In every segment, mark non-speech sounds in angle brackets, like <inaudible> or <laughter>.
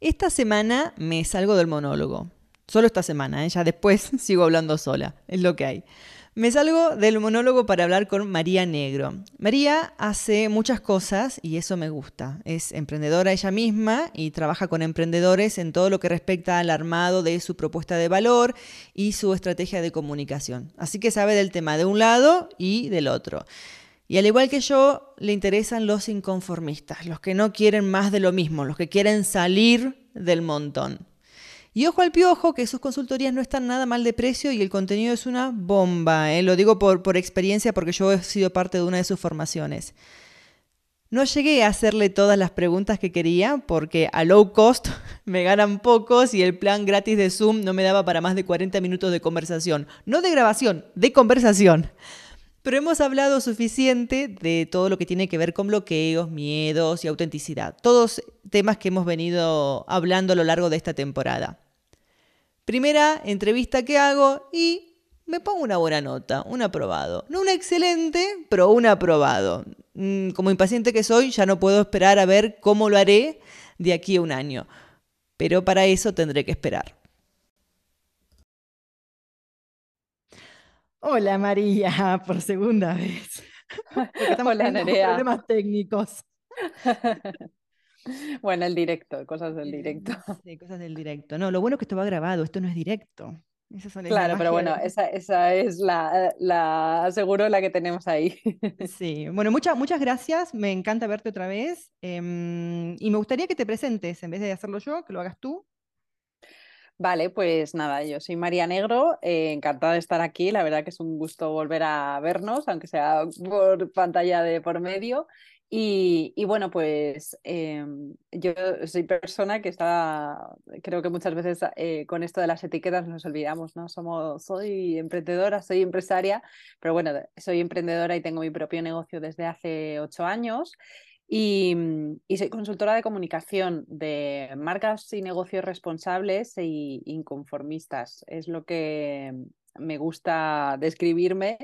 Esta semana me salgo del monólogo. Solo esta semana, ¿eh? ya después <laughs> sigo hablando sola. Es lo que hay. Me salgo del monólogo para hablar con María Negro. María hace muchas cosas y eso me gusta. Es emprendedora ella misma y trabaja con emprendedores en todo lo que respecta al armado de su propuesta de valor y su estrategia de comunicación. Así que sabe del tema de un lado y del otro. Y al igual que yo, le interesan los inconformistas, los que no quieren más de lo mismo, los que quieren salir del montón. Y ojo al piojo, que sus consultorías no están nada mal de precio y el contenido es una bomba. ¿eh? Lo digo por, por experiencia porque yo he sido parte de una de sus formaciones. No llegué a hacerle todas las preguntas que quería porque a low cost <laughs> me ganan pocos y el plan gratis de Zoom no me daba para más de 40 minutos de conversación. No de grabación, de conversación. Pero hemos hablado suficiente de todo lo que tiene que ver con bloqueos, miedos y autenticidad. Todos temas que hemos venido hablando a lo largo de esta temporada. Primera entrevista que hago y me pongo una buena nota, un aprobado. No una excelente, pero un aprobado. Mm, como impaciente que soy, ya no puedo esperar a ver cómo lo haré de aquí a un año. Pero para eso tendré que esperar. Hola María, <laughs> por segunda vez. <laughs> estamos Hola, Nerea. problemas técnicos. <laughs> Bueno, el directo, cosas del directo. Sí, cosas del directo. No, lo bueno es que esto va grabado, esto no es directo. claro, pero bueno, esa, esa es la, la, seguro la que tenemos ahí. Sí, bueno, muchas muchas gracias, me encanta verte otra vez em, y me gustaría que te presentes, en vez de hacerlo yo, que lo hagas tú. Vale, pues nada, yo soy María Negro, eh, encantada de estar aquí, la verdad que es un gusto volver a vernos, aunque sea por pantalla de por medio. Y, bueno, pues em, yo soy persona que está, creo que muchas veces eh, con esto de las etiquetas nos olvidamos, ¿no? Somos, soy emprendedora, soy empresaria, pero bueno, soy emprendedora y tengo mi propio negocio desde hace ocho años. Y, y, soy consultora de comunicación de marcas y negocios responsables e inconformistas. Es lo que me gusta describirme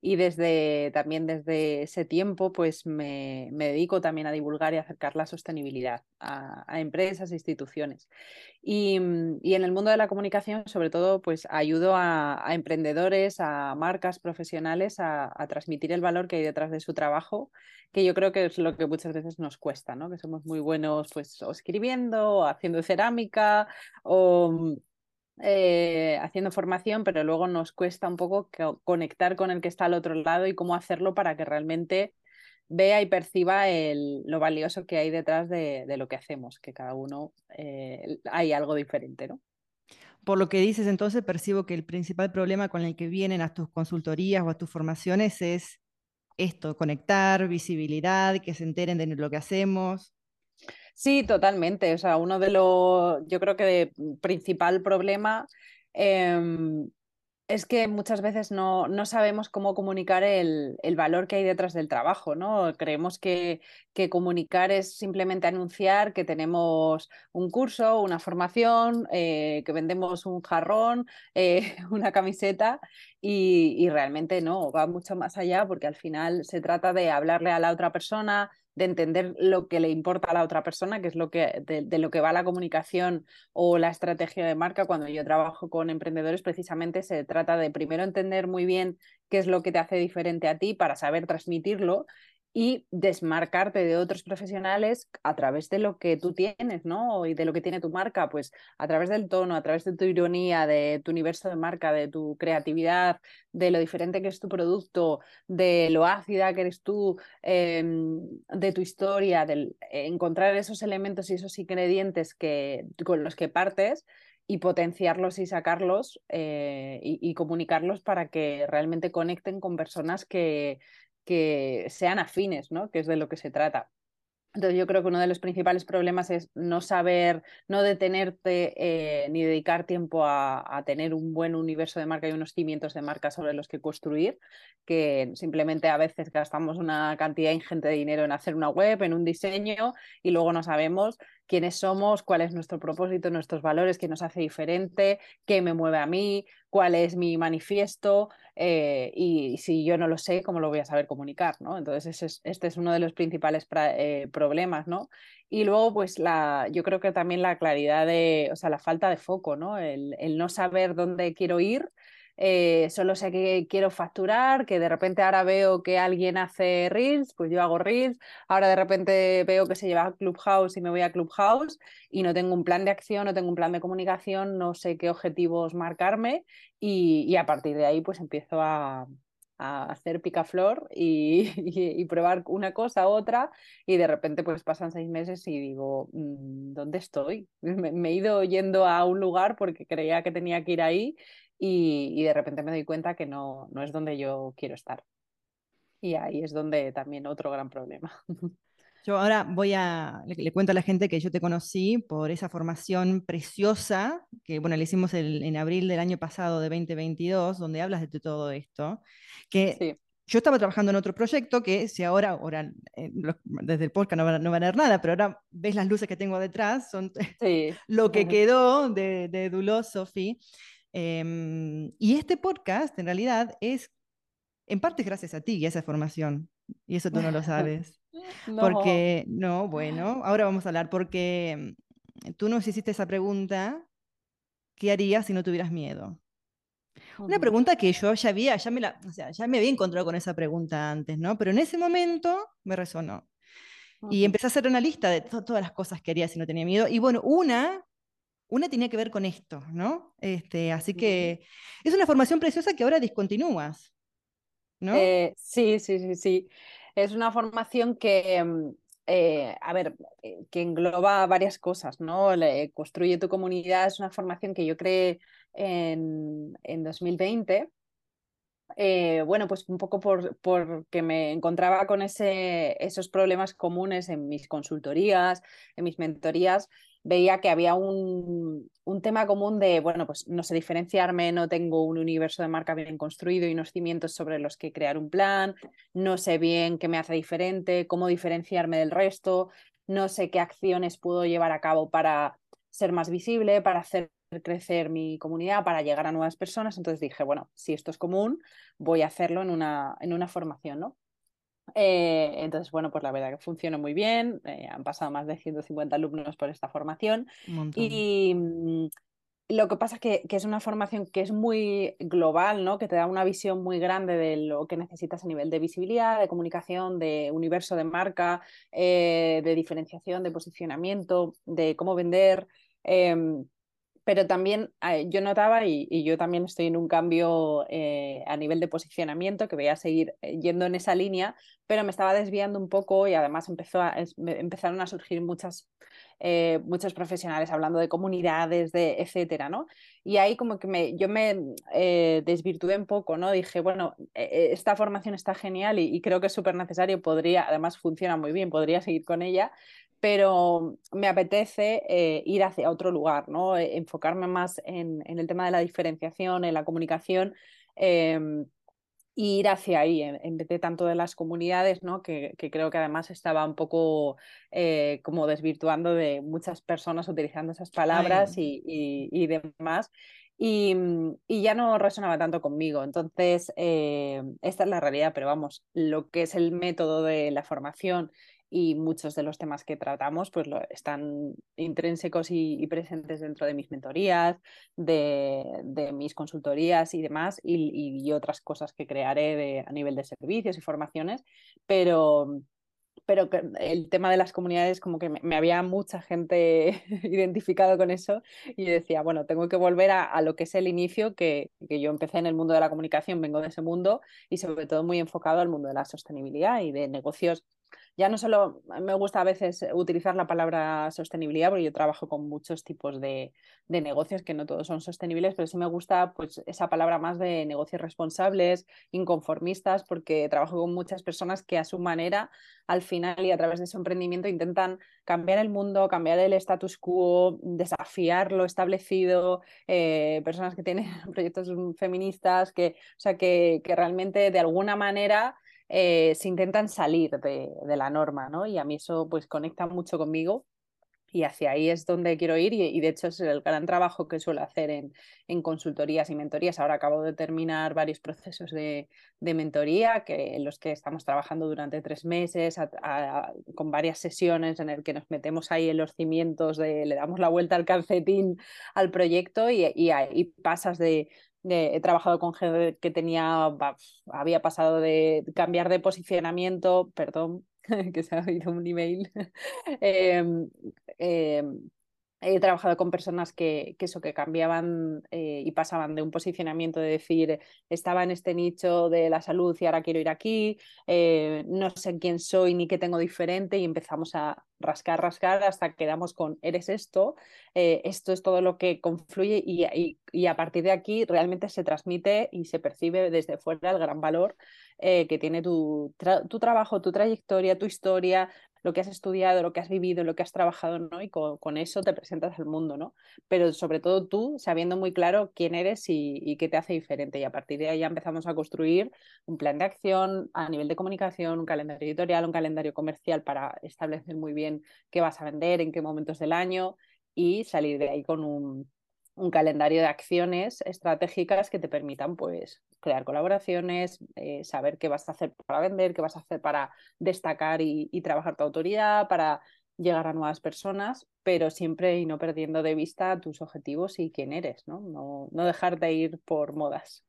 y desde también desde ese tiempo pues me, dedico también a divulgar y acercar la sostenibilidad a, empresas e instituciones. Y, mm, y, en el mundo de la comunicación sobre todo pues ayudo a, emprendedores, a marcas profesionales a, transmitir el valor que hay detrás de su trabajo, que yo creo que es lo que muchas veces nos cuesta, ¿no? que somos muy buenos pues escribiendo, o haciendo cerámica o mm, eh, haciendo formación, pero luego nos cuesta un poco conectar con el que está al otro lado y cómo hacerlo para que realmente vea y perciba el, lo valioso que hay detrás de, lo que hacemos, que cada uno eh, hay algo diferente, ¿no? Por lo que dices, entonces percibo que el principal problema con el que vienen a tus consultorías o a tus formaciones es esto, conectar, visibilidad, que se enteren de lo que hacemos. Sí, totalmente. O sea, uno de los, yo creo que principal problema em, es que muchas veces no, no sabemos cómo comunicar el, el, valor que hay detrás del trabajo, ¿no? Creemos que, que, comunicar es simplemente anunciar que tenemos un curso, una formación, eh, que vendemos un jarrón, <laughs> eh, una camiseta y, y realmente no, va mucho más allá porque al final se trata de hablarle a la otra persona, de entender lo que le importa a la otra persona, que es lo que, de, lo que va la comunicación o la estrategia de marca. Cuando yo trabajo con emprendedores, precisamente se trata de primero entender muy bien qué es lo que te hace diferente a ti para saber transmitirlo y desmarcarte de otros profesionales a través de lo que tú tienes, ¿no? Y de lo que tiene tu marca, pues a través del tono, a través de tu ironía, de tu universo de marca, de tu creatividad, de lo diferente que es tu producto, de lo ácida que eres tú, em, de tu historia, de encontrar esos elementos y esos ingredientes que, con los que partes y potenciarlos y sacarlos eh, y, comunicarlos para que realmente conecten con personas que, que sean afines, ¿no? Que es de lo que se trata. Entonces yo creo que uno de los principales problemas es no saber, no detenerte eh, ni dedicar tiempo a, tener un buen universo de marca y unos cimientos de marca sobre los que construir, que simplemente a veces gastamos una cantidad ingente de dinero en hacer una web, en un diseño y luego no sabemos quiénes somos, cuál es nuestro propósito, nuestros valores, qué nos hace diferente, qué me mueve a mí, cuál es mi manifiesto eh, y, si yo no lo sé, cómo lo voy a saber comunicar, ¿no? Entonces este es uno de los principales eh, problemas, ¿no? Y luego, pues la, yo creo que también la claridad de, o sea, la falta de foco, ¿no? El, el no saber dónde quiero ir eh, solo sé que quiero facturar, que de repente ahora veo que alguien hace Reels, pues yo hago Reels, ahora de repente veo que se lleva a Clubhouse y me voy a Clubhouse y no tengo un plan de acción, no tengo un plan de comunicación, no sé qué objetivos marcarme. Y, a partir de ahí pues empiezo a, hacer picaflor <laughs> y, y, probar una cosa, otra, y de repente pues pasan seis meses y digo, mm, ¿dónde estoy? <laughs> me, he ido yendo a un lugar porque creía que tenía que ir ahí y, de repente me doy cuenta que no, no es donde yo quiero estar. Y ahí es donde también otro gran problema. <laughs> Yo ahora voy a, le, cuento a la gente que yo te conocí por esa formación preciosa que, bueno, le hicimos en abril del año pasado de 2022, donde hablas de todo esto, que yo estaba trabajando en otro proyecto que si ahora, ahora eh, desde el podcast no van, no van, a ver nada, pero ahora ves las luces que tengo detrás, son <laughs> lo que <laughs> quedó de, de Dulo, Sofi. Em, y este podcast, en realidad, es en parte gracias a ti y a esa formación. Y eso tú no lo <laughs> sabes. Porque, no, bueno, ahora vamos a hablar porque em, tú nos hiciste esa pregunta, ¿qué harías si no tuvieras miedo? Una pregunta que yo ya había, ya me, la, o sea, ya me había encontrado con esa pregunta antes, ¿no? Pero en ese momento me resonó. Y empecé a hacer una lista de todas las cosas que haría si no tenía miedo. Y bueno, una una tenía que ver con esto, ¿no? Este, así que es una formación preciosa que ahora discontinúas, ¿no? Eh, sí, sí, sí, sí. Es una formación que, mm, eh, a ver, eh, que engloba varias cosas, ¿no? construye tu comunidad es una formación que yo creé en, en 2020. bueno, pues un poco por, porque me encontraba con ese, esos problemas comunes en mis consultorías, en mis mentorías, veía que había un, tema común de, bueno, pues no sé diferenciarme, no tengo un universo de marca bien construido y unos cimientos sobre los que crear un plan, no sé bien qué me hace diferente, cómo diferenciarme del resto, no sé qué acciones puedo llevar a cabo para ser más visible, para hacer crecer mi comunidad, para llegar a nuevas personas. Entonces dije, bueno, si esto es común, voy a hacerlo en una, en una formación, ¿no? Eh, entonces, bueno, pues la verdad que funciona muy bien. Eh, han pasado más de 150 alumnos por esta formación. Y mm, lo que pasa es que, es una formación que es muy global, ¿no? Que te da una visión muy grande de lo que necesitas a nivel de visibilidad, de comunicación, de universo de marca, eh, de diferenciación, de posicionamiento, de cómo vender. Pero también eh, yo notaba, y, yo también estoy en un cambio eh, a nivel de posicionamiento, que voy a seguir eh, yendo en esa línea, pero me estaba desviando un poco y además empezó empezaron a surgir muchas, muchos profesionales hablando de comunidades, de etcétera, ¿no? Y ahí como que me, yo me desvirtué un poco, ¿no? Dije, bueno, esta formación está genial y, y creo que es súper necesario, podría, además funciona muy bien, podría seguir con ella, pero me apetece eh, ir hacia otro lugar, ¿no? Eh, enfocarme más en, el tema de la diferenciación, en la comunicación. Em, ir hacia ahí, en, vez de tanto de las comunidades, ¿no? que, creo que además estaba un poco eh, como desvirtuando de muchas personas utilizando esas palabras y, demás. Y, ya no resonaba tanto conmigo. Entonces, esta es la realidad, pero vamos, lo que es el método de la formación y muchos de los temas que tratamos pues lo, están intrínsecos y, presentes dentro de mis mentorías, de, mis consultorías y demás, y, otras cosas que crearé a nivel de servicios y formaciones, pero, pero el tema de las comunidades como que me, había mucha gente <laughs> identificado con eso y decía, bueno, tengo que volver a, lo que es el inicio, que, que, yo empecé en el mundo de la comunicación, vengo de ese mundo y sobre todo muy enfocado al mundo de la sostenibilidad y de negocios ya no solo me gusta a veces utilizar la palabra sostenibilidad, porque yo trabajo con muchos tipos de, negocios que no todos son sostenibles, pero sí me gusta pues, esa palabra más de negocios responsables, inconformistas, porque trabajo con muchas personas que a su manera, al final y a través de su emprendimiento, intentan cambiar el mundo, cambiar el status quo, desafiar lo establecido, eh, personas que tienen <laughs> proyectos feministas, que, o sea, que, que realmente de alguna manera eh, se intentan salir de, la norma, ¿no? Y a mí eso pues conecta mucho conmigo y hacia ahí es donde quiero ir y, de hecho es el gran trabajo que suelo hacer en, consultorías y mentorías. Ahora acabo de terminar varios procesos de, de mentoría que, en los que estamos trabajando durante tres meses con varias sesiones en el que nos metemos ahí en los cimientos, de, le damos la vuelta al calcetín al proyecto y, y, y pasas de, he trabajado con gente que tenía, había pasado de cambiar de posicionamiento, perdón, <laughs> que se ha oído un email, <laughs> em, em, he trabajado con personas que, eso, que cambiaban eh, y pasaban de un posicionamiento de decir, estaba en este nicho de la salud y ahora quiero ir aquí, eh, no sé quién soy ni qué tengo diferente y empezamos a rascar, rascar hasta que quedamos con, eres esto, eh, esto es todo lo que confluye y, y, y, a partir de aquí realmente se transmite y se percibe desde fuera el gran valor que tiene tu, tu trabajo, tu trayectoria, tu historia, lo que has estudiado, lo que has vivido, lo que has trabajado, ¿no? Y con, eso te presentas al mundo, ¿no? Pero sobre todo tú, sabiendo muy claro quién eres y, qué te hace diferente. Y a partir de ahí ya empezamos a construir un plan de acción a nivel de comunicación, un calendario editorial, un calendario comercial para establecer muy bien qué vas a vender, en qué momentos del año y salir de ahí con un, un calendario de acciones estratégicas que te permitan pues crear colaboraciones, eh, saber qué vas a hacer para vender, qué vas a hacer para destacar y, trabajar tu autoridad, para llegar a nuevas personas, pero siempre y no perdiendo de vista tus objetivos y quién eres, ¿no? No, dejar de ir por modas.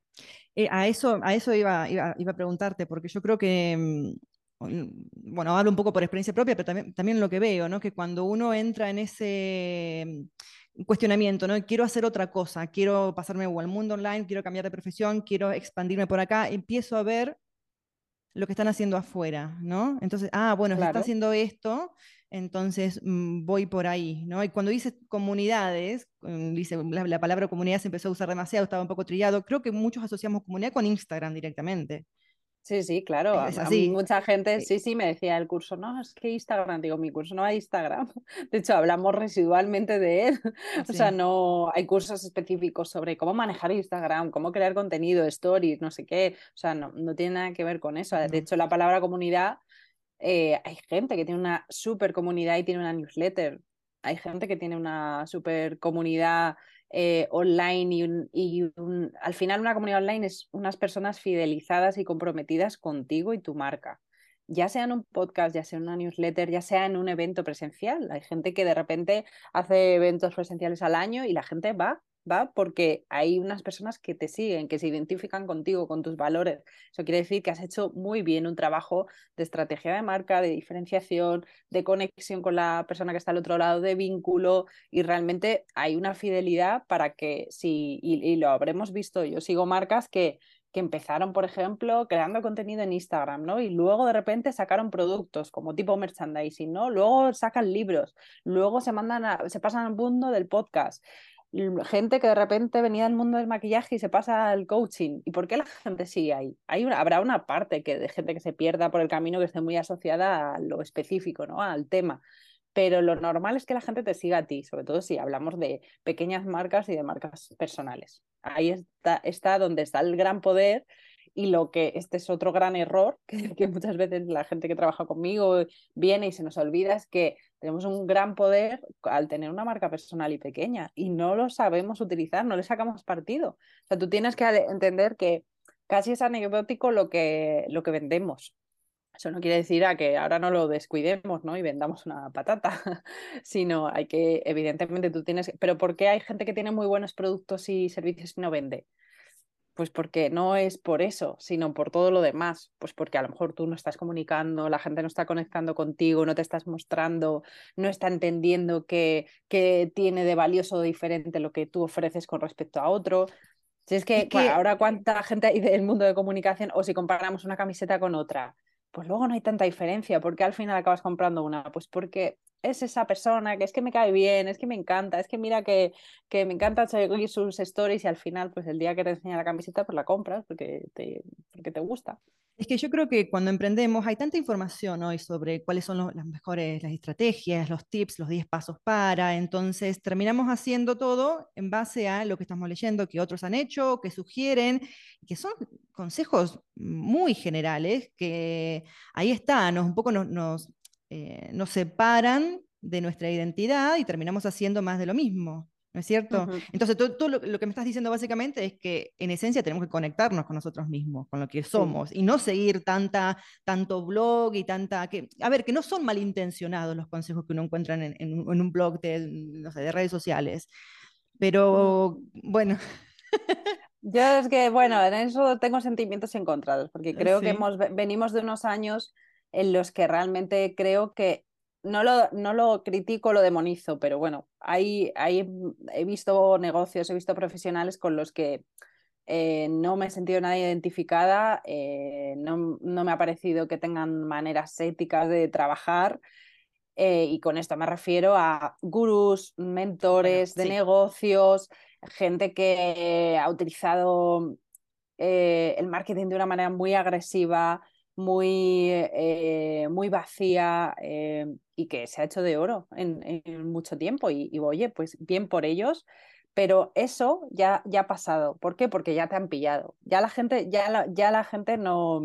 Eh, a eso, a eso iba, iba, a preguntarte, porque yo creo que, mm, bueno, hablo un poco por experiencia propia, pero también, también lo que veo, ¿no? Que cuando uno entra en ese cuestionamiento, ¿no? Quiero hacer otra cosa, quiero pasarme al mundo online, quiero cambiar de profesión, quiero expandirme por acá, empiezo a ver lo que están haciendo afuera, ¿no? Entonces, ah, bueno, se está haciendo esto, entonces mm, voy por ahí, ¿no? Y cuando dices comunidades, mm, dice, la, palabra comunidad se empezó a usar demasiado, estaba un poco trillado, creo que muchos asociamos comunidad con Instagram directamente. Sí, sí, claro. Es así. mucha gente, sí, sí, me decía el curso, no, es que Instagram, digo, mi curso no hay Instagram. <laughs> De hecho, hablamos residualmente de él. <laughs> O sea, no hay cursos específicos sobre cómo manejar Instagram, cómo crear contenido, stories, no sé qué. O sea, no, no tiene nada que ver con eso. De hecho, la palabra comunidad, eh, hay gente que tiene una super comunidad y tiene una newsletter. Hay gente que tiene una super comunidad eh, online y, al final una comunidad online es unas personas fidelizadas y comprometidas contigo y tu marca. Ya sea en un podcast, ya sea en una newsletter, ya sea en un evento presencial. Hay gente que de repente hace eventos presenciales al año y la gente va ¿va? Porque hay unas personas que te siguen, que se identifican contigo, con tus valores. Eso quiere decir que has hecho muy bien un trabajo de estrategia de marca, de diferenciación, de conexión con la persona que está al otro lado, de vínculo, y realmente hay una fidelidad para que, si, y, lo habremos visto, yo sigo marcas que que empezaron, por ejemplo, creando contenido en Instagram, ¿no? Y luego de repente sacaron productos como tipo merchandising, ¿no? Luego sacan libros, luego se mandan a, se pasan al mundo del podcast gente que de repente venía del mundo del maquillaje y se pasa al coaching. ¿Y por qué la gente sigue ahí? Hay habrá una parte que, de gente que se pierda por el camino que esté muy asociada a lo específico, ¿no? Al tema. Pero lo normal es que la gente te siga a ti, sobre todo si hablamos de pequeñas marcas y de marcas personales. Ahí está, está donde está el gran poder y lo que este es otro gran error <laughs> que, que, muchas veces la gente que trabaja conmigo viene y se nos olvida es que tenemos un gran poder al tener una marca personal y pequeña y no lo sabemos utilizar, no le sacamos partido. O sea, tú tienes que entender que casi es anecdótico lo que, lo que vendemos. Eso no quiere decir a que ahora no lo descuidemos ¿no? y vendamos una patata, <laughs> sino hay que, evidentemente tú tienes, pero ¿por qué hay gente que tiene muy buenos productos y servicios y no vende? Pues porque no es por eso, sino por todo lo demás. Pues porque a lo mejor tú no estás comunicando, la gente no está conectando contigo, no te estás mostrando, no está entendiendo qué, tiene de valioso o diferente lo que tú ofreces con respecto a otro. Si es que, ahora cuánta gente hay del mundo de comunicación o si comparamos una camiseta con otra, pues luego no hay tanta diferencia. ¿Por qué al final acabas comprando una? Pues porque es esa persona que es que me cae bien, es que me encanta, es que mira que, que me encanta seguir sus stories y al final, pues el día que te enseña la camiseta, pues la compras porque te, porque te gusta. Es que yo creo que cuando emprendemos hay tanta información hoy sobre cuáles son las mejores las estrategias, los tips, los 10 pasos para, entonces terminamos haciendo todo en base a lo que estamos leyendo, que otros han hecho, que sugieren, que son consejos muy generales, que ahí están, un poco nos, nos, eh, nos separan de nuestra identidad y terminamos haciendo más de lo mismo. ¿No es cierto? Entonces, tú, lo, que me estás diciendo básicamente es que en esencia tenemos que conectarnos con nosotros mismos, con lo que somos, y no seguir tanta, tanto blog y tanta... Que, a ver, que no son malintencionados los consejos que uno encuentra en, en, un blog de, no sé, de redes sociales, pero bueno. <laughs> Yo es que, bueno, en eso tengo sentimientos encontrados, porque creo que hemos, venimos de unos años en los que realmente creo que no lo, no lo critico, lo demonizo, pero bueno, hay, hay, he visto negocios, he visto profesionales con los que eh, no me he sentido nada identificada, eh, no, no, me ha parecido que tengan maneras éticas de trabajar. Eh, y con esto me refiero a gurús, mentores de negocios, gente que ha utilizado el marketing de una manera muy agresiva, muy, muy vacía y que se ha hecho de oro en, mucho tiempo. Y, oye, pues bien por ellos, pero eso ya, ya ha pasado. ¿Por qué? Porque ya te han pillado. Ya la gente, ya la, ya la gente no,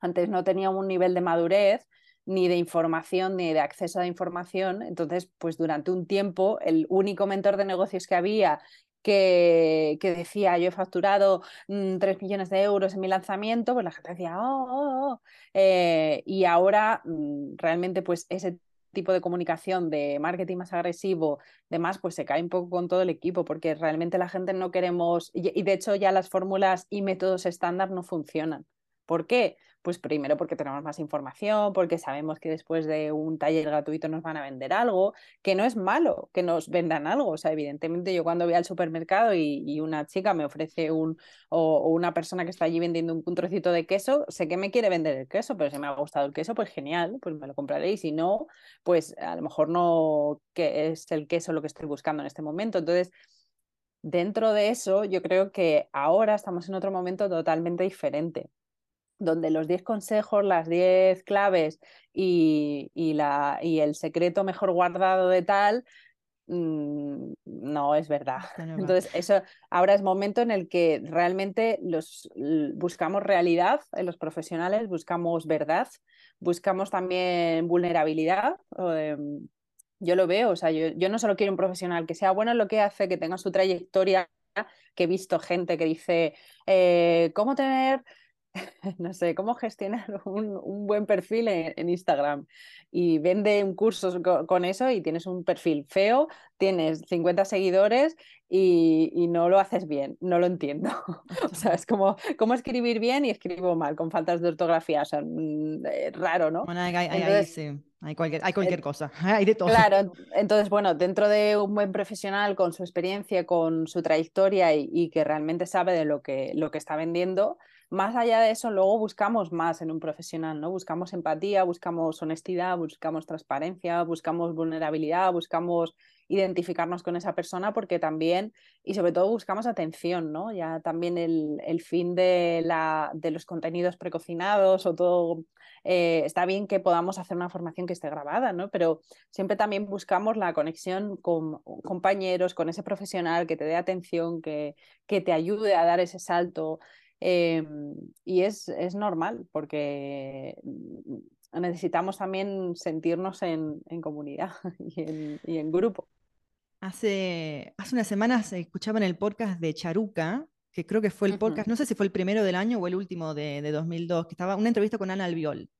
antes no tenía un nivel de madurez ni de información ni de acceso a información. Entonces, pues durante un tiempo, el único mentor de negocios que había que, que, decía yo he facturado 3 mm, millones de euros en mi lanzamiento, pues la gente decía, oh, oh, oh". Eh, y ahora mm, realmente pues ese tipo de comunicación, de marketing más agresivo, demás, pues se cae un poco con todo el equipo, porque realmente la gente no queremos, y, de hecho ya las fórmulas y métodos estándar no funcionan. ¿Por qué? Pues primero porque tenemos más información, porque sabemos que después de un taller gratuito nos van a vender algo, que no es malo que nos vendan algo. O sea, evidentemente yo cuando voy al supermercado y, una chica me ofrece un, o, una persona que está allí vendiendo un, trocito de queso, sé que me quiere vender el queso, pero si me ha gustado el queso, pues genial, pues me lo compraré. Y si no, pues a lo mejor no que es el queso lo que estoy buscando en este momento. Entonces, dentro de eso, yo creo que ahora estamos en otro momento totalmente diferente donde los 10 consejos, las 10 claves y, la, y, el secreto mejor guardado de tal, mm, no es verdad. <laughs> Entonces, eso ahora es momento en el que realmente los, buscamos realidad en los profesionales, buscamos verdad, buscamos también vulnerabilidad. Em, yo lo veo, o sea, yo, yo no solo quiero un profesional que sea bueno en lo que hace, que tenga su trayectoria, que he visto gente que dice, eh, ¿cómo tener <laughs> no sé, cómo gestionar <laughs> un, buen perfil en, Instagram y vende un curso con, eso y tienes un perfil feo, tienes 50 seguidores y, no lo haces bien, no lo entiendo. <laughs> o sea, es como cómo escribir bien y escribo mal, con faltas de ortografía, o sea, mm, eh, raro, ¿no? Bueno, hay, sí. hay, cualquier, hay cualquier cosa, hay de todo. Claro, entonces, bueno, dentro de un buen profesional con su experiencia, con su trayectoria y, y que realmente sabe de lo que, lo que está vendiendo, más allá de eso, luego buscamos más en un profesional, ¿no? Buscamos empatía, buscamos honestidad, buscamos transparencia, buscamos vulnerabilidad, buscamos identificarnos con esa persona porque también, y sobre todo buscamos atención, ¿no? Ya también el, fin de, la, de los contenidos precocinados o todo, eh, está bien que podamos hacer una formación que esté grabada, ¿no? Pero siempre también buscamos la conexión con compañeros, con ese profesional que te dé atención, que, que te ayude a dar ese salto. Em, y es, es, normal porque mm, necesitamos también sentirnos en, en comunidad <laughs> y en, y en, grupo. Hace, hace unas semanas escuchaba en el podcast de Charuca, que creo que fue el podcast, no sé si fue el primero del año o el último de, de 2002, que estaba una entrevista con Ana Albiol.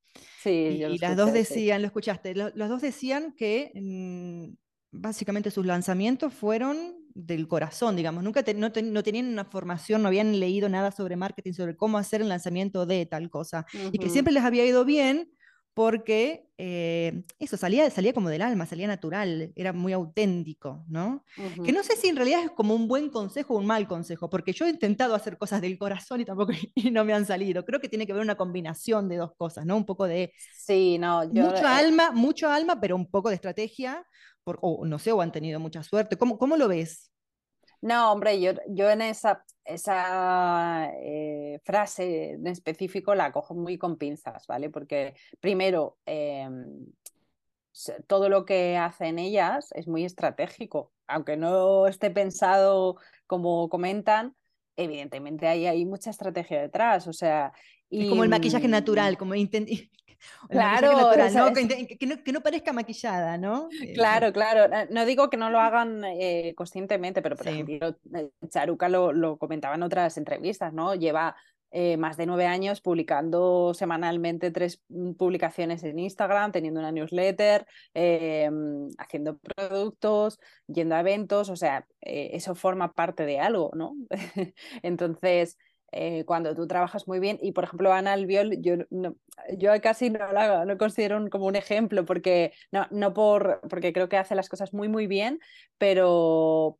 Sí, y, las dos decían, lo escuchaste, los, dos decían que mm, básicamente sus lanzamientos fueron del corazón, digamos, nunca no, tenían una formación, no habían leído nada sobre marketing, sobre cómo hacer el lanzamiento de tal cosa, y que siempre les había ido bien porque eh, eso salía, salía como del alma, salía natural, era muy auténtico, ¿no? Que no sé si en realidad es como un buen consejo o un mal consejo, porque yo he intentado hacer cosas del corazón y tampoco <laughs> y no me han salido. Creo que tiene que ver una combinación de dos cosas, ¿no? Un poco de sí, no, mucho eh, alma, mucho alma, pero un poco de estrategia o no sé, o han tenido mucha suerte. ¿Cómo, cómo lo ves? No, hombre, yo, yo en esa, esa eh, frase en específico la cojo muy con pinzas, ¿vale? Porque primero, em, todo lo que hacen ellas es muy estratégico, aunque no esté pensado como comentan, evidentemente hay, hay mucha estrategia detrás, o sea... es como el maquillaje natural, como <laughs> <laughs> claro, Que, no, parezca maquillada, ¿no? Eh, claro, claro. No digo que no lo hagan eh, conscientemente, pero por ejemplo, eh, Charuca lo, lo comentaba en otras entrevistas, ¿no? Lleva eh, más de nueve años publicando semanalmente tres mm, publicaciones en Instagram, teniendo una newsletter, eh, haciendo productos, yendo a eventos, o sea, eh, eso forma parte de algo, ¿no? <laughs> Entonces, cuando tú trabajas muy bien, y por ejemplo, Ana Albiol, yo, yo casi no la no considero como un ejemplo, porque, no, no por, porque creo que hace las cosas muy, muy bien, pero,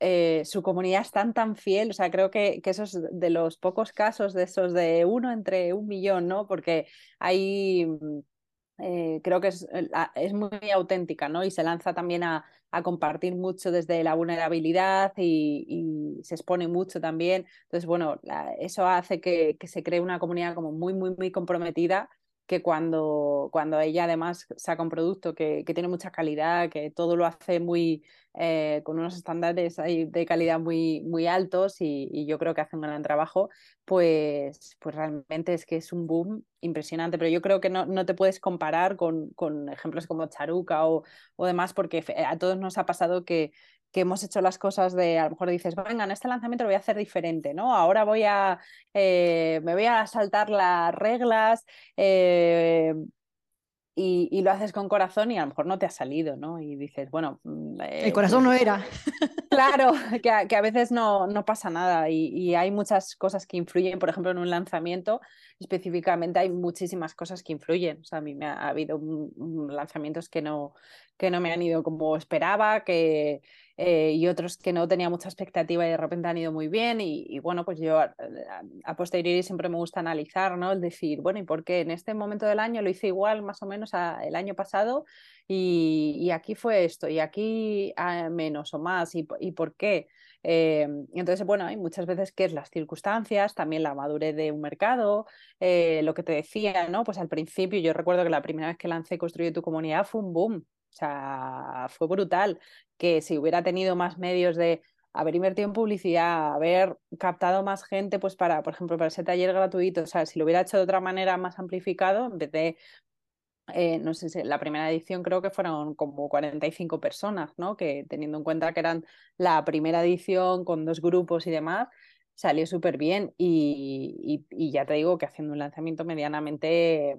eh, su comunidad es tan, tan fiel, o sea, creo que, que esos de los pocos casos de esos de uno entre un millón, ¿no? Porque hay, mm, eh, creo que es, es, muy auténtica, ¿no? Y se lanza también a, a compartir mucho desde la vulnerabilidad y, y, se expone mucho también. Entonces, bueno, eso hace que, que se cree una comunidad como muy, muy, muy comprometida que cuando, cuando ella además saca un producto que, que tiene mucha calidad, que todo lo hace muy eh, con unos estándares de calidad muy, muy altos y, yo creo que hace un gran trabajo, pues, pues realmente es que es un boom impresionante, pero yo creo que no, no te puedes comparar con, con ejemplos como Charuca o, o demás, porque a todos nos ha pasado que, que hemos hecho las cosas de, a lo mejor dices, venga, en este lanzamiento lo voy a hacer diferente, ¿no? Ahora voy a, eh, me voy a saltar las reglas eh, y, lo haces con corazón y a lo mejor no te ha salido, ¿no? Y dices, bueno... Mm, El eh, corazón no pues era. <laughs> Claro, que a, que a veces no, no, pasa nada y, y, hay muchas cosas que influyen, por ejemplo, en un lanzamiento específicamente hay muchísimas cosas que influyen. O sea, a mí me ha, habido lanzamientos que no, que no me han ido como esperaba, que, eh, y otros que no tenía mucha expectativa y de repente han ido muy bien. Y, bueno, pues yo a, posteriori siempre me gusta analizar, ¿no? El decir, bueno, ¿y por qué en este momento del año lo hice igual más o menos el año pasado? Y, aquí fue esto, y aquí ah, menos o más, y, y por qué. Eh, entonces, bueno, hay muchas veces que es las circunstancias, también la madurez de un mercado, eh, lo que te decía, ¿no? Pues al principio yo recuerdo que la primera vez que lancé Construye tu comunidad fue un boom, o sea, fue brutal, que si hubiera tenido más medios de haber invertido en publicidad, haber captado más gente, pues para, por ejemplo, para ese taller gratuito, o sea, si lo hubiera hecho de otra manera más amplificado, en vez de eh, no sé si la primera edición creo que fueron como 45 personas, ¿no? Que teniendo en cuenta que eran la primera edición con dos grupos y demás, salió súper bien. Y, ya te digo que haciendo un lanzamiento medianamente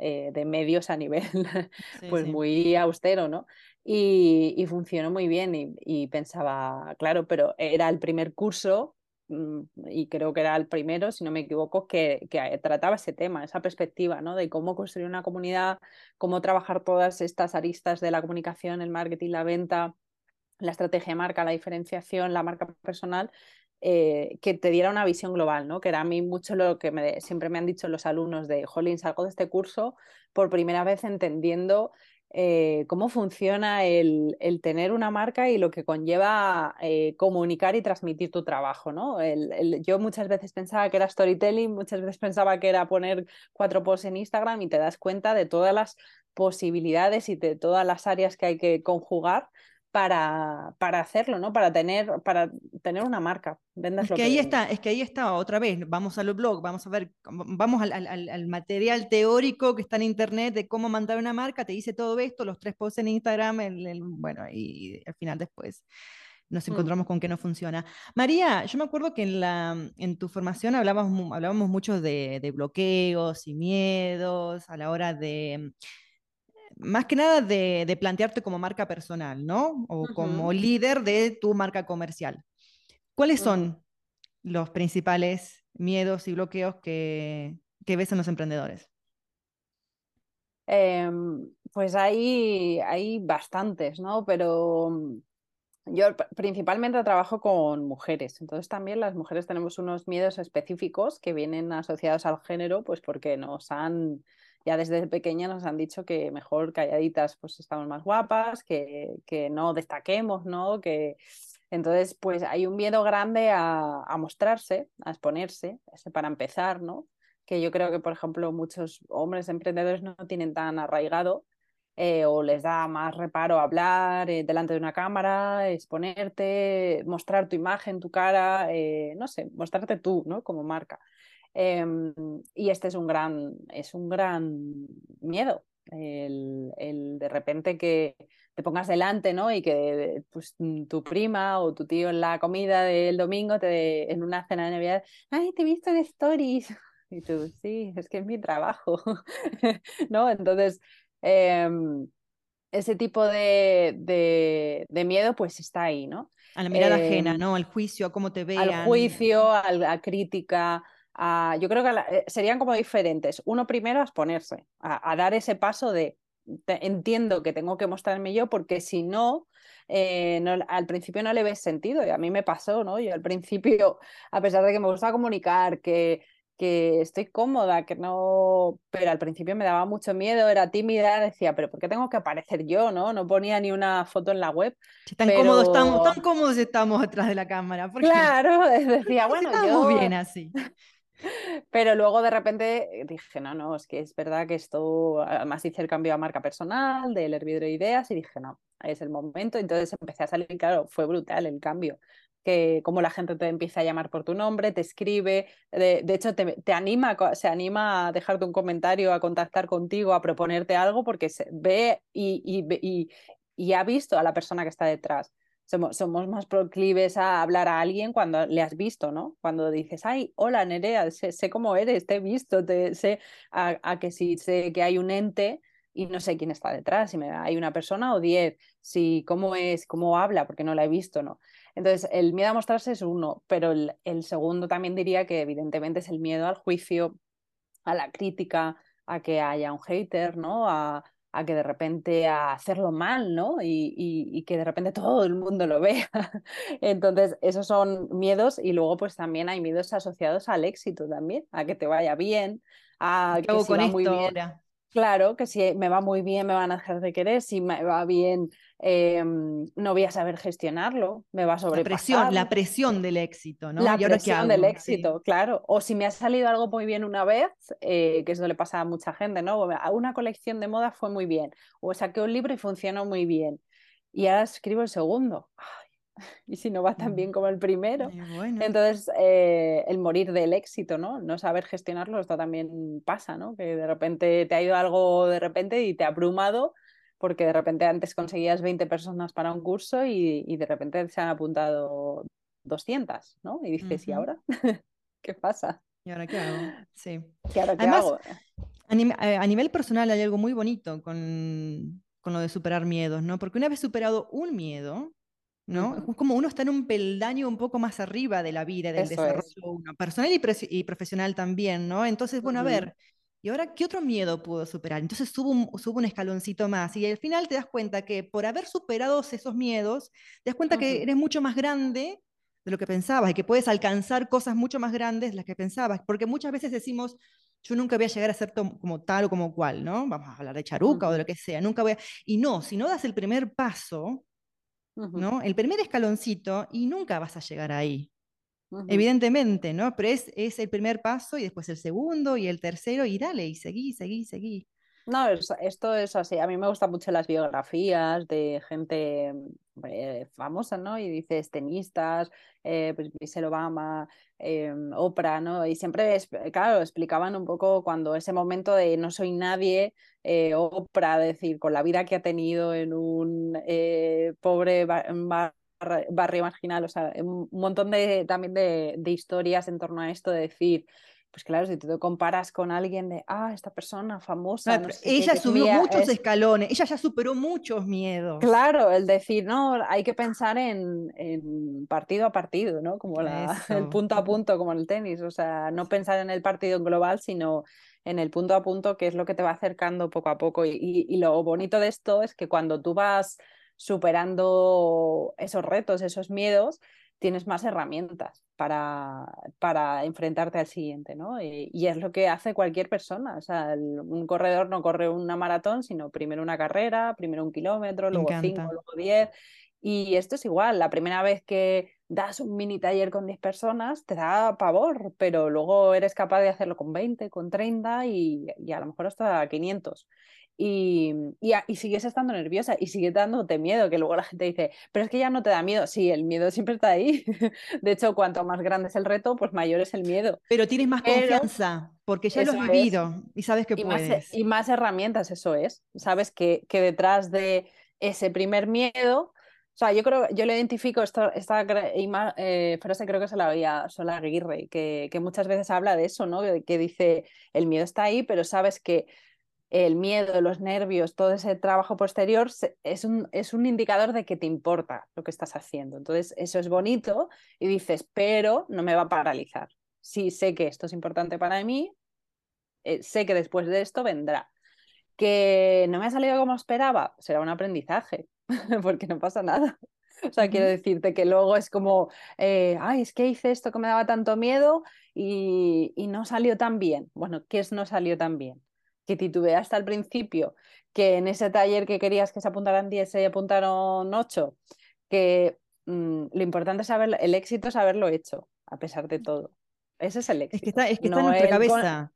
eh, de medios a nivel, <laughs> pues muy austero, ¿no? Y, y, funcionó muy bien y, y pensaba, claro, pero era el primer curso Mm, y creo que era el primero, si no me equivoco, que, que, trataba ese tema, esa perspectiva, ¿no? De cómo construir una comunidad, cómo trabajar todas estas aristas de la comunicación, el marketing, la venta, la estrategia de marca, la diferenciación, la marca personal, eh, que te diera una visión global, ¿no? Que era a mí mucho lo que me, siempre me han dicho los alumnos de, Jolín, salgo de este curso por primera vez entendiendo eh, cómo funciona el, tener una marca y lo que conlleva eh, comunicar y transmitir tu trabajo. ¿no? yo muchas veces pensaba que era storytelling, muchas veces pensaba que era poner cuatro posts en Instagram y te das cuenta de todas las posibilidades y de todas las áreas que hay que conjugar para, para hacerlo, ¿no? Para tener, para tener una marca. es que, ahí está, es que ahí está otra vez. Vamos al blog, vamos a ver, vamos al, al, al, material teórico que está en internet de cómo mandar una marca, te dice todo esto, los tres posts en Instagram, el, bueno, y, al final después nos mm. encontramos con que no funciona. María, yo me acuerdo que en, la, en tu formación hablábamos, hablábamos mucho de, de bloqueos y miedos a la hora de más que nada de, plantearte como marca personal, ¿no? O como líder de tu marca comercial. ¿Cuáles son los principales miedos y bloqueos que, ves en los emprendedores? Em, pues hay, hay bastantes, ¿no? Pero mm, yo principalmente trabajo con mujeres, entonces también las mujeres tenemos unos miedos específicos que vienen asociados al género, pues porque nos han ya desde pequeña nos han dicho que mejor calladitas pues estamos más guapas, que, que no destaquemos, ¿no? Que... Entonces, pues hay un miedo grande a, a mostrarse, a exponerse, para empezar, ¿no? Que yo creo que, por ejemplo, muchos hombres emprendedores no tienen tan arraigado eh, o les da más reparo hablar eh, delante de una cámara, exponerte, mostrar tu imagen, tu cara, eh, no sé, mostrarte tú, ¿no? Como marca. Em, y este es un gran, es un gran miedo, el, el, de repente que te pongas delante, ¿no? Y que pues, tu prima o tu tío en la comida del domingo, te, en una cena de Navidad, ay, te he visto en stories. <laughs> Y tú, sí, es que es mi trabajo, <laughs> ¿no? Entonces, em, ese tipo de, de, miedo pues está ahí, ¿no? A la mirada ajena, em, ¿no? Al juicio, a cómo te vean. Al juicio, a la crítica, yo creo que eh, serían como diferentes. Uno primero a exponerse, a, dar ese paso de entiendo que tengo que mostrarme yo porque si no, eh, no, al principio no le ves sentido y a mí me pasó, ¿no? Yo al principio, a pesar de que me gusta comunicar, que, que estoy cómoda, que no, pero al principio me daba mucho miedo, era tímida, decía, pero ¿por qué tengo que aparecer yo, no? No ponía ni una foto en la web. tan cómodos estamos, tan cómodos estamos detrás de la cámara. Claro, <laughs> decía, <laughs> bueno, yo... bien así. Pero luego de repente dije, no, no, es que es verdad que esto, además hice el cambio a marca personal del hervidero de ideas y dije, no, es el momento. Entonces empecé a salir, claro, fue brutal el cambio que como la gente te empieza a llamar por tu nombre, te escribe, de, hecho te, te, anima, se anima a dejarte un comentario, a contactar contigo, a proponerte algo porque se ve y, y, y ha visto a la persona que está detrás somos, más proclives a hablar a alguien cuando le has visto, ¿no? Cuando dices, ay, hola Nerea, sé, cómo eres, te he visto, te sé a, que si sé que hay un ente y no sé quién está detrás, si me, hay una persona o diez, si cómo es, cómo habla, porque no la he visto, ¿no? Entonces, el miedo a mostrarse es uno, pero el, el segundo también diría que evidentemente es el miedo al juicio, a la crítica, a que haya un hater, ¿no? A, a que de repente a hacerlo mal, ¿no? Y, que de repente todo el mundo lo vea. <laughs> Entonces, esos son miedos y luego pues también hay miedos asociados al éxito también, a que te vaya bien, a que si va muy bien. Claro, que si me va muy bien me van a dejar de querer, si me va bien em, no voy a saber gestionarlo, me va a sobrepasar. La presión, la presión del éxito, ¿no? La presión del éxito, claro. O si me ha salido algo muy bien una vez, eh, que eso le pasa a mucha gente, ¿no? Una colección de moda fue muy bien, o saqué un libro y funcionó muy bien, y ahora escribo el segundo. <laughs> y si no va tan bien como el primero. Entonces, eh, el morir del éxito, ¿no? No saber gestionarlo, esto también pasa, ¿no? Que de repente te ha ido algo de repente y te ha abrumado porque de repente antes conseguías 20 personas para un curso y, de repente se han apuntado 200, ¿no? Y dices, ¿y ahora? <laughs> ¿Qué pasa? ¿Y ahora qué hago? Sí. ¿Y ahora qué hago? Eh, a, nivel personal hay algo muy bonito con, con lo de superar miedos, ¿no? Porque una vez superado un miedo, ¿no? Es como uno está en un peldaño un poco más arriba de la vida, del desarrollo personal y, profesional también, ¿no? Entonces, bueno, a ver, ¿y ahora qué otro miedo puedo superar? Entonces subo un, subo un escaloncito más y al final te das cuenta que por haber superado esos miedos, te das cuenta que eres mucho más grande de lo que pensabas y que puedes alcanzar cosas mucho más grandes de las que pensabas, porque muchas veces decimos, yo nunca voy a llegar a ser como tal o como cual, ¿no? Vamos a hablar de charuca o de lo que sea, nunca voy a... Y no, si no das el primer paso, ¿no? El primer escaloncito y nunca vas a llegar ahí. Evidentemente, ¿no? Pero es, es, el primer paso y después el segundo y el tercero y dale, y seguí, seguí, seguí. No, esto es así. A mí me gustan mucho las biografías de gente eh, famosa, ¿no? Y dices tenistas, eh, pues Michelle Obama, eh, Oprah, ¿no? Y siempre, claro, explicaban un poco cuando ese momento de no soy nadie, Oprah, decir, con la vida que ha tenido en un pobre barrio marginal, o sea, un montón de, también de, de historias en torno a esto de decir, pues claro, si tú te comparas con alguien de, ah, esta persona famosa. ella subió muchos escalones, ella ya superó muchos miedos. Claro, el decir, no, hay que pensar en, partido a partido, ¿no? Como la, <laughs> el punto a punto, como en el tenis. O sea, no pensar en el partido global, sino en el punto a punto, que es lo que te va acercando poco a poco. y lo bonito de esto es que cuando tú vas superando esos retos, esos miedos, tienes más herramientas para, para enfrentarte al siguiente, ¿no? Y, es lo que hace cualquier persona. O sea, un corredor no corre una maratón, sino primero una carrera, primero un kilómetro, luego cinco, luego diez. Y esto es igual, la primera vez que das un mini taller con 10 personas te da pavor, pero luego eres capaz de hacerlo con 20, con 30 y, y a lo mejor hasta 500. Y, y, sigues estando nerviosa y sigue dándote miedo, que luego la gente dice, pero es que ya no te da miedo. Sí, el miedo siempre está ahí. <laughs> De hecho, cuanto más grande es el reto, pues mayor es el miedo. Pero tienes más confianza porque ya lo has vivido y sabes que puedes. Más, y más herramientas, eso es. Sabes que, que detrás de ese primer miedo o sea, yo creo, yo le identifico esta, esta eh, frase, creo que se la oía Sola Aguirre, que, que, muchas veces habla de eso, ¿no? Que, que, dice, el miedo está ahí, pero sabes que el miedo, los nervios, todo ese trabajo posterior es un, es un indicador de que te importa lo que estás haciendo. Entonces, eso es bonito y dices, pero no me va a paralizar. Sí, sé que esto es importante para mí, eh, sé que después de esto vendrá. Que no me ha salido como esperaba, será un aprendizaje, <laughs> porque no pasa nada. <laughs> O sea, quiero decirte que luego es como, eh, ay, es que hice esto que me daba tanto miedo y, y no salió tan bien. Bueno, ¿qué es no salió tan bien? Que titubeaste al principio, que en ese taller que querías que se apuntaran 10 se apuntaron 8, que mm, lo importante es saber, el éxito es haberlo hecho, a pesar de todo. Ese es el éxito. Es que está, es que está en nuestra cabeza.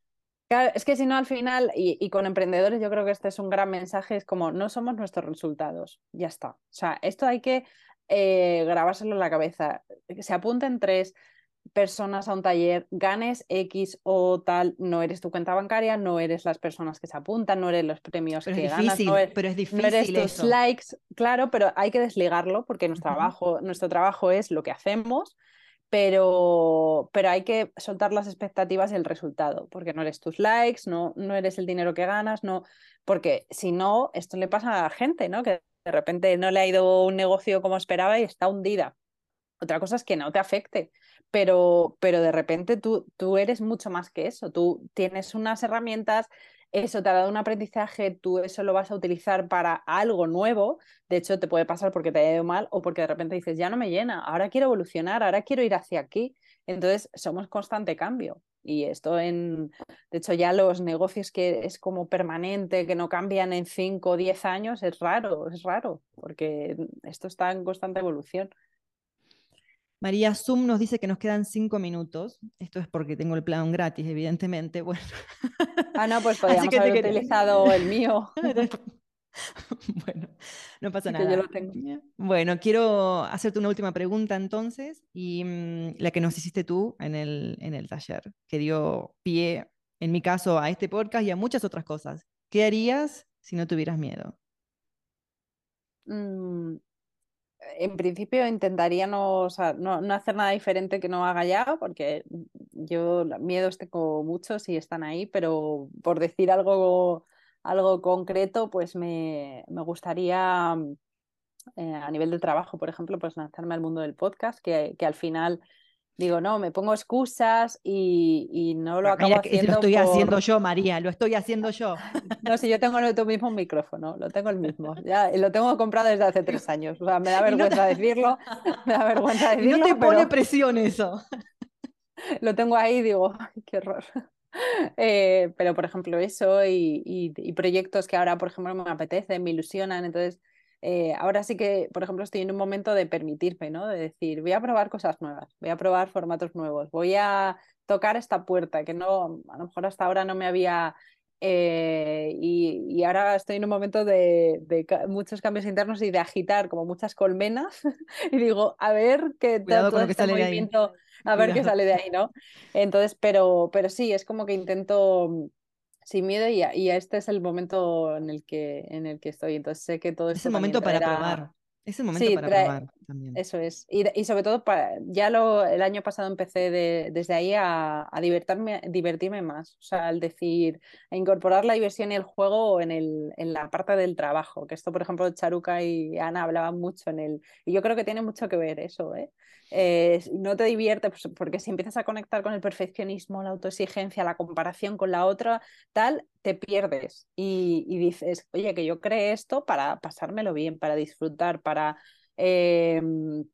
es que si no al final, y, con emprendedores yo creo que este es un gran mensaje, es como no somos nuestros resultados, ya está. O sea, esto hay que eh, grabárselo en la cabeza. Se apunten tres, personas a un taller, ganes X o tal, no eres tu cuenta bancaria, no eres las personas que se apuntan, no eres los premios que ganas, no eres, pero es difícil tus likes, claro, pero hay que desligarlo porque nuestro, trabajo, nuestro trabajo es lo que hacemos, pero, pero hay que soltar las expectativas y el resultado, porque no eres tus likes, no, no eres el dinero que ganas, no, porque si no, esto le pasa a la gente, ¿no? Que de repente no le ha ido un negocio como esperaba y está hundida. Otra cosa es que no te afecte, pero, pero de repente tú, tú eres mucho más que eso. Tú tienes unas herramientas, eso te ha dado un aprendizaje, tú eso lo vas a utilizar para algo nuevo. De hecho, te puede pasar porque te ha ido mal o porque de repente dices, ya no me llena, ahora quiero evolucionar, ahora quiero ir hacia aquí. Entonces, somos constante cambio. Y esto en, de hecho, ya los negocios que es como permanente, que no cambian en 5 o 10 años, es raro, es raro, porque esto está en constante evolución. María Zoom nos dice que nos quedan cinco minutos. Esto es porque tengo el plan gratis, evidentemente. <laughs> Bueno. Ah, no, pues <laughs> podríamos que haber utilizado el mío. <laughs> bueno, no pasa nada. Bueno, quiero hacerte una última pregunta entonces, y mm, la que nos hiciste tú en el, en el taller, que dio pie, en mi caso, a este podcast y a muchas otras cosas. ¿Qué harías si no tuvieras miedo? Mm, en principio intentaría no, no, hacer nada diferente que no haga ya, porque yo miedos tengo muchos y están ahí, pero por decir algo, algo concreto, pues me, gustaría eh, a nivel de trabajo, por ejemplo, pues lanzarme al mundo del podcast, que, que al final digo, no, me pongo excusas y, no lo acabo haciendo. Lo estoy haciendo yo, María, lo estoy haciendo yo. <laughs> No, si yo tengo el mismo micrófono, lo tengo el mismo. Ya, lo tengo comprado desde hace tres años. O sea, me da <laughs> vergüenza decirlo. <laughs> Me da vergüenza decirlo. no te pone presión eso. Lo tengo ahí y digo, ay, qué horror. Eh, pero, por ejemplo, eso y, y proyectos que ahora, por ejemplo, me apetecen, me ilusionan. Entonces, eh, ahora sí que, por ejemplo, estoy en un momento de permitirme, ¿no? De decir, voy a probar cosas nuevas, voy a probar formatos nuevos, voy a tocar esta puerta que no, a lo mejor hasta ahora no me había... Eh, y, ahora estoy en un momento de, muchos cambios internos y de agitar como muchas colmenas <laughs> y digo, a ver qué todo este movimiento, a ver qué sale de ahí, ¿no? Entonces, pero, pero sí, es como que intento sin miedo y, y, este es el momento en el que, en el que estoy. Entonces sé que todo Es el momento para probar. Es el momento para probar también. Eso es. Y, y, sobre todo, para, ya lo, el año pasado empecé de, desde ahí a, a divertirme, divertirme más. O sea, al decir, a incorporar la diversión y el juego en, el, en la parte del trabajo. Que esto, por ejemplo, Charuca y Ana hablaban mucho en el... Y yo creo que tiene mucho que ver eso, ¿eh? Eh, no te divierte, pues, porque si empiezas a conectar con el perfeccionismo, la autoexigencia, la comparación con la otra, tal, te pierdes y, dices, oye, que yo creé esto para pasármelo bien, para disfrutar, para, em,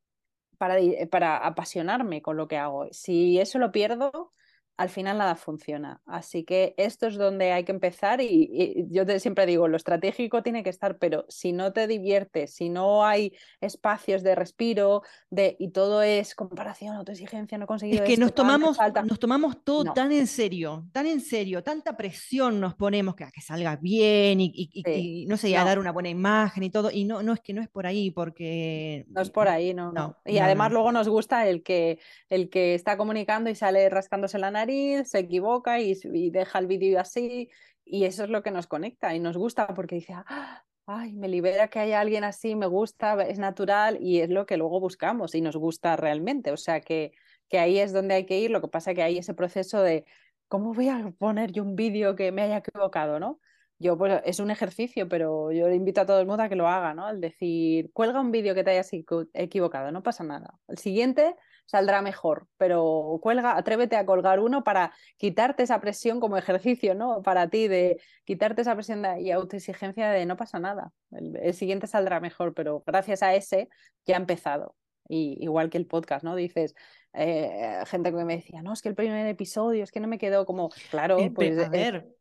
para, para apasionarme con lo que hago. Si eso lo pierdo, al final nada funciona. Así que esto es donde hay que empezar y, yo te, siempre digo, lo estratégico tiene que estar, pero si no te diviertes, si no hay espacios de respiro de, y todo es comparación, autoexigencia, no conseguido Es que nos, tomamos, nos tomamos todo tan en serio, tan en serio, tanta presión nos ponemos que, a que salga bien y, no sé, a dar una buena imagen y todo, y no, no es que no es por ahí, porque... No es por ahí, no. no. y además luego nos gusta el que, el que está comunicando y sale rascándose la nariz se equivoca y, deja el vídeo así y eso es lo que nos conecta y nos gusta porque dice, ah, ay, me libera que haya alguien así, me gusta, es natural y es lo que luego buscamos y nos gusta realmente. O sea que, que ahí es donde hay que ir, lo que pasa que hay ese proceso de, ¿cómo voy a poner yo un vídeo que me haya equivocado, no? Yo, pues, es un ejercicio, pero yo le invito a todo el mundo a que lo haga, ¿no? El decir, cuelga un vídeo que te hayas equivocado, no pasa nada. El siguiente saldrá mejor, pero cuelga, atrévete a colgar uno para quitarte esa presión como ejercicio, ¿no? Para ti, de quitarte esa presión y autoexigencia de no pasa nada. El, siguiente saldrá mejor, pero gracias a ese ya ha empezado. Y, igual que el podcast, ¿no? Dices, eh, gente que me decía, no, es que el primer episodio, es que no me quedó como, claro, pues... A ver.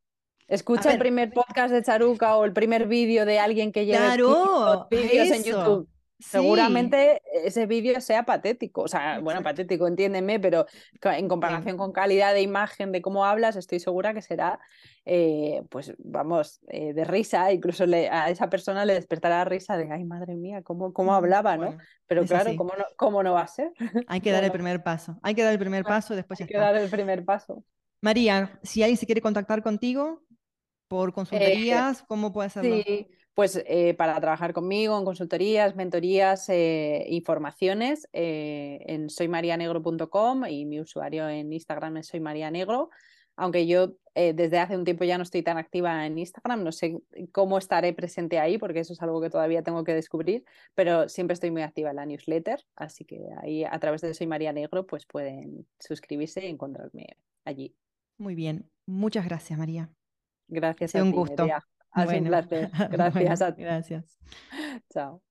Escucha el primer podcast de Charuca o el primer vídeo de alguien que lleva vídeos en YouTube. Seguramente ese vídeo sea patético, o sea, bueno, patético, entiéndeme, pero en comparación con calidad de imagen, de cómo hablas, estoy segura que será, eh, pues vamos, eh, de risa, incluso a esa persona le despertará risa de, ay, madre mía, cómo, cómo hablaba, ¿no? pero claro, ¿cómo no, ¿cómo no va a ser? Hay que dar el primer paso, hay que dar el primer paso, después Hay que dar el primer paso. María, si alguien se quiere contactar contigo por eh, consultorías, ¿cómo puede hacerlo? Sí pues eh, para trabajar conmigo en consultorías, mentorías, eh, informaciones eh, en soymarianegro.com y mi usuario en Instagram es soymarianegro. Aunque yo desde hace un tiempo ya no estoy tan activa en Instagram, no sé cómo estaré presente ahí porque eso es algo que todavía tengo que descubrir, pero siempre estoy muy activa en la newsletter, así que ahí a través de Soy María Negro pues pueden suscribirse y encontrarme allí. Muy bien, muchas gracias María. Gracias. Ha un gusto. Ha sido un placer. <laughs> Gracias a ti. Gracias. Chao.